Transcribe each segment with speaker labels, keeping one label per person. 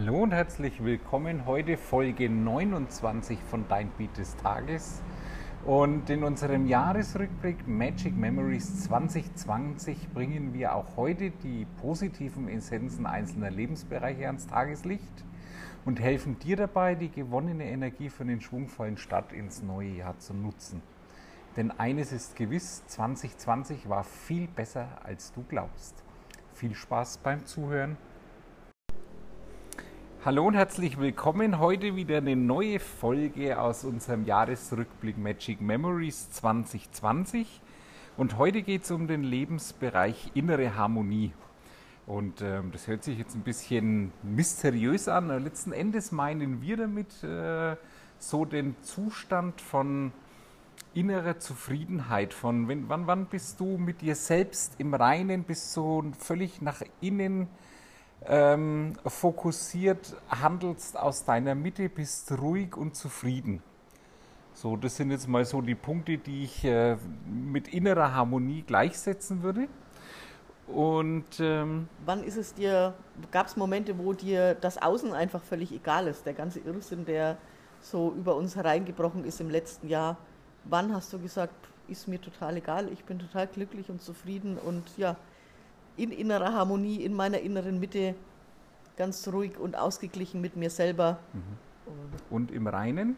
Speaker 1: Hallo und herzlich willkommen. Heute Folge 29 von Dein Beat des Tages. Und in unserem Jahresrückblick Magic Memories 2020 bringen wir auch heute die positiven Essenzen einzelner Lebensbereiche ans Tageslicht und helfen dir dabei, die gewonnene Energie für den schwungvollen Start ins neue Jahr zu nutzen. Denn eines ist gewiss, 2020 war viel besser, als du glaubst. Viel Spaß beim Zuhören. Hallo und herzlich willkommen. Heute wieder eine neue Folge aus unserem Jahresrückblick Magic Memories 2020. Und heute geht es um den Lebensbereich innere Harmonie. Und ähm, das hört sich jetzt ein bisschen mysteriös an. Letzten Endes meinen wir damit äh, so den Zustand von innere Zufriedenheit von, wenn, wann, wann bist du mit dir selbst im Reinen, bist du völlig nach innen ähm, fokussiert, handelst aus deiner Mitte, bist ruhig und zufrieden. So, das sind jetzt mal so die Punkte, die ich äh, mit innerer Harmonie gleichsetzen würde. Und ähm,
Speaker 2: wann ist es dir, gab es Momente, wo dir das Außen einfach völlig egal ist, der ganze Irrsinn, der so über uns hereingebrochen ist im letzten Jahr, wann hast du gesagt, ist mir total egal, ich bin total glücklich und zufrieden und ja, in innerer Harmonie, in meiner inneren Mitte, ganz ruhig und ausgeglichen mit mir selber. Mhm.
Speaker 1: Und im Reinen?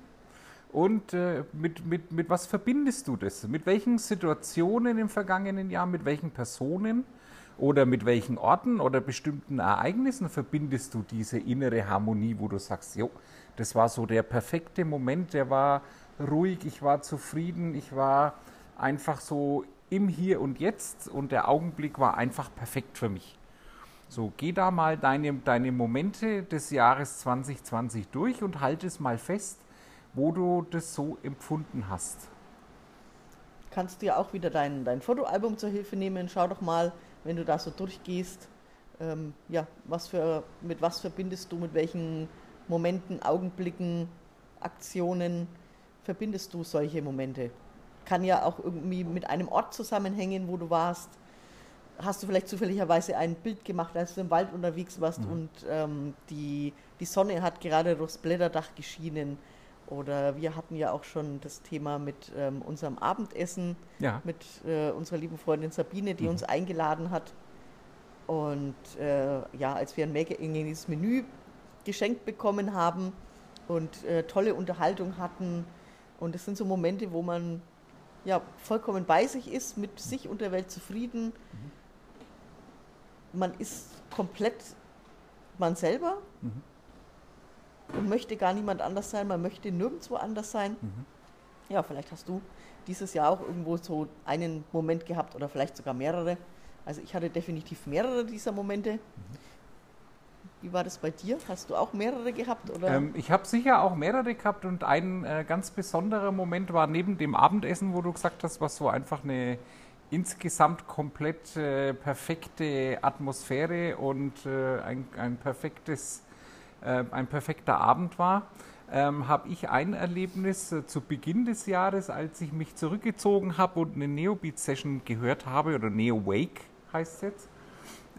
Speaker 1: Und äh, mit, mit, mit was verbindest du das? Mit welchen Situationen im vergangenen Jahr, mit welchen Personen oder mit welchen Orten oder bestimmten Ereignissen verbindest du diese innere Harmonie, wo du sagst, jo, das war so der perfekte Moment, der war ruhig, ich war zufrieden, ich war einfach so im Hier und Jetzt und der Augenblick war einfach perfekt für mich. So, geh da mal deine, deine Momente des Jahres 2020 durch und halt es mal fest, wo du das so empfunden hast.
Speaker 2: Kannst du ja auch wieder dein, dein Fotoalbum zur Hilfe nehmen. Schau doch mal, wenn du da so durchgehst, ähm, ja, was für, mit was verbindest du, mit welchen Momenten, Augenblicken, Aktionen, verbindest du solche Momente? Kann ja auch irgendwie mit einem Ort zusammenhängen, wo du warst. Hast du vielleicht zufälligerweise ein Bild gemacht, als du im Wald unterwegs warst mhm. und ähm, die, die Sonne hat gerade durchs Blätterdach geschienen. Oder wir hatten ja auch schon das Thema mit ähm, unserem Abendessen, ja. mit äh, unserer lieben Freundin Sabine, die mhm. uns eingeladen hat. Und äh, ja, als wir ein mehrgängiges Menü geschenkt bekommen haben und äh, tolle Unterhaltung hatten, und das sind so Momente, wo man ja vollkommen bei sich ist, mit sich und der Welt zufrieden. Man ist komplett man selber mhm. und möchte gar niemand anders sein, man möchte nirgendwo anders sein. Mhm. Ja, vielleicht hast du dieses Jahr auch irgendwo so einen Moment gehabt oder vielleicht sogar mehrere. Also ich hatte definitiv mehrere dieser Momente. Mhm. Wie war das bei dir? Hast du auch mehrere gehabt? Oder?
Speaker 1: Ähm, ich habe sicher auch mehrere gehabt und ein äh, ganz besonderer Moment war neben dem Abendessen, wo du gesagt hast, was so einfach eine insgesamt komplett äh, perfekte Atmosphäre und äh, ein, ein, perfektes, äh, ein perfekter Abend war. Ähm, habe ich ein Erlebnis äh, zu Beginn des Jahres, als ich mich zurückgezogen habe und eine Neobeat-Session gehört habe, oder Neo Wake heißt es jetzt,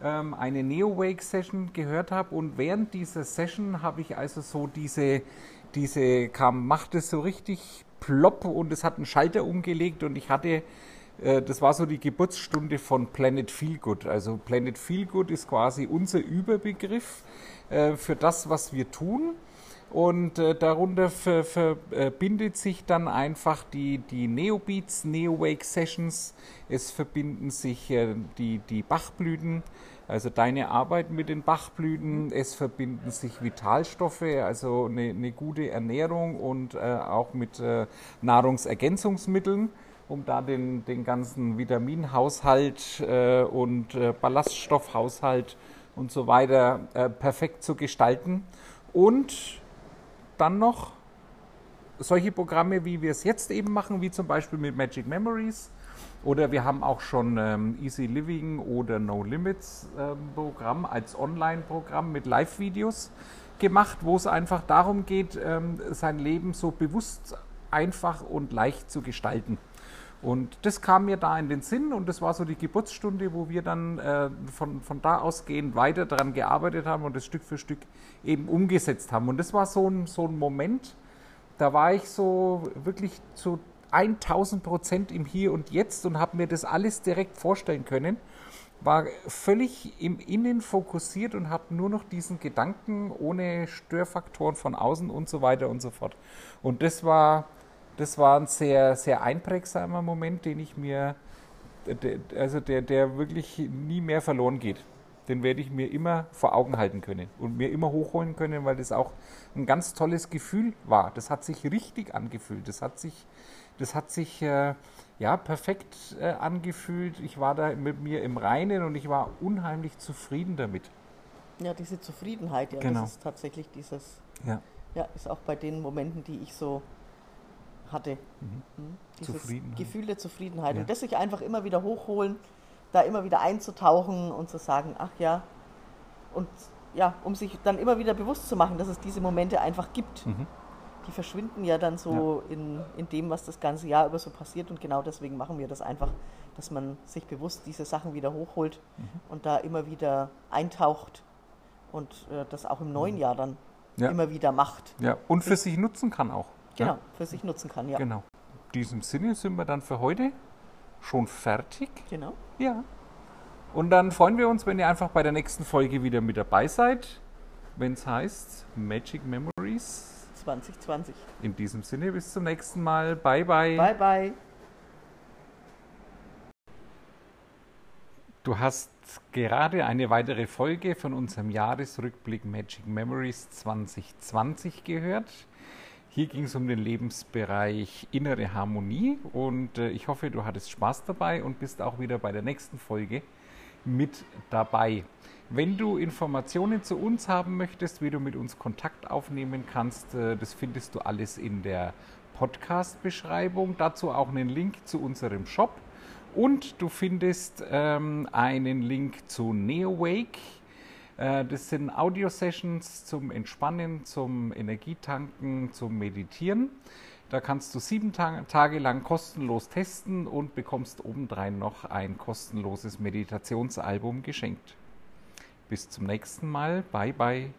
Speaker 1: ähm, eine Neo-Wake-Session gehört habe und während dieser Session habe ich also so diese, diese kam, machte so richtig plopp und es hat einen Schalter umgelegt und ich hatte, äh, das war so die Geburtsstunde von Planet Feelgood. Also Planet Feelgood ist quasi unser Überbegriff äh, für das, was wir tun. Und äh, darunter ver, verbindet sich dann einfach die, die Neobeats, Neo-Wake Sessions. Es verbinden sich die, die Bachblüten, also deine Arbeit mit den Bachblüten. Es verbinden sich Vitalstoffe, also eine, eine gute Ernährung und äh, auch mit äh, Nahrungsergänzungsmitteln, um da den, den ganzen Vitaminhaushalt äh, und äh, Ballaststoffhaushalt und so weiter perfekt zu gestalten. Und dann noch solche Programme, wie wir es jetzt eben machen, wie zum Beispiel mit Magic Memories. Oder wir haben auch schon ähm, Easy Living oder No Limits ähm, Programm als Online-Programm mit Live-Videos gemacht, wo es einfach darum geht, ähm, sein Leben so bewusst, einfach und leicht zu gestalten. Und das kam mir da in den Sinn und das war so die Geburtsstunde, wo wir dann äh, von, von da ausgehend weiter daran gearbeitet haben und das Stück für Stück eben umgesetzt haben. Und das war so ein, so ein Moment, da war ich so wirklich zu 1000 Prozent im Hier und Jetzt und habe mir das alles direkt vorstellen können. War völlig im Innen fokussiert und habe nur noch diesen Gedanken ohne Störfaktoren von außen und so weiter und so fort. Und das war das war ein sehr, sehr einprägsamer Moment, den ich mir, also der, der wirklich nie mehr verloren geht. Den werde ich mir immer vor Augen halten können und mir immer hochholen können, weil das auch ein ganz tolles Gefühl war. Das hat sich richtig angefühlt. Das hat sich, das hat sich äh, ja perfekt äh, angefühlt. Ich war da mit mir im Reinen und ich war unheimlich zufrieden damit.
Speaker 2: Ja, diese Zufriedenheit, ja,
Speaker 1: genau.
Speaker 2: das ist tatsächlich dieses,
Speaker 1: ja.
Speaker 2: ja, ist auch bei den Momenten, die ich so hatte.
Speaker 1: Mhm.
Speaker 2: Hm?
Speaker 1: Dieses.
Speaker 2: Gefühl der Zufriedenheit.
Speaker 1: Ja.
Speaker 2: Und das sich einfach immer wieder hochholen, da immer wieder einzutauchen und zu sagen, ach ja, und ja, um sich dann immer wieder bewusst zu machen, dass es diese Momente einfach gibt.
Speaker 1: Mhm.
Speaker 2: Die verschwinden ja dann so ja. In, in dem, was das ganze Jahr über so passiert. Und genau deswegen machen wir das einfach, dass man sich bewusst diese Sachen wieder hochholt
Speaker 1: Mhm.
Speaker 2: und da immer wieder eintaucht und äh, das auch im neuen Jahr dann
Speaker 1: Ja.
Speaker 2: immer wieder macht.
Speaker 1: Ja, und für sich nutzen kann auch.
Speaker 2: Genau,
Speaker 1: Ja?
Speaker 2: für sich nutzen kann, ja.
Speaker 1: Genau. In diesem Sinne sind wir dann für heute schon fertig.
Speaker 2: Genau.
Speaker 1: Ja. Und dann freuen wir uns, wenn ihr einfach bei der nächsten Folge wieder mit dabei seid, wenn es heißt Magic Memories.
Speaker 2: 2020.
Speaker 1: In diesem Sinne, bis zum nächsten Mal. Bye, bye.
Speaker 2: Bye, bye.
Speaker 1: Du hast gerade eine weitere Folge von unserem Jahresrückblick Magic Memories 2020 gehört. Hier ging es um den Lebensbereich innere Harmonie und äh, ich hoffe, du hattest Spaß dabei und bist auch wieder bei der nächsten Folge mit dabei. Wenn du Informationen zu uns haben möchtest, wie du mit uns Kontakt aufnehmen kannst, äh, das findest du alles in der Podcast-Beschreibung. Dazu auch einen Link zu unserem Shop. Und du findest ähm, einen Link zu NeoWake. Äh, das sind Audio-Sessions zum Entspannen, zum Energietanken, zum Meditieren. Da kannst du sieben Ta Tage lang kostenlos testen und bekommst obendrein noch ein kostenloses Meditationsalbum geschenkt. Bis zum nächsten Mal. Bye bye.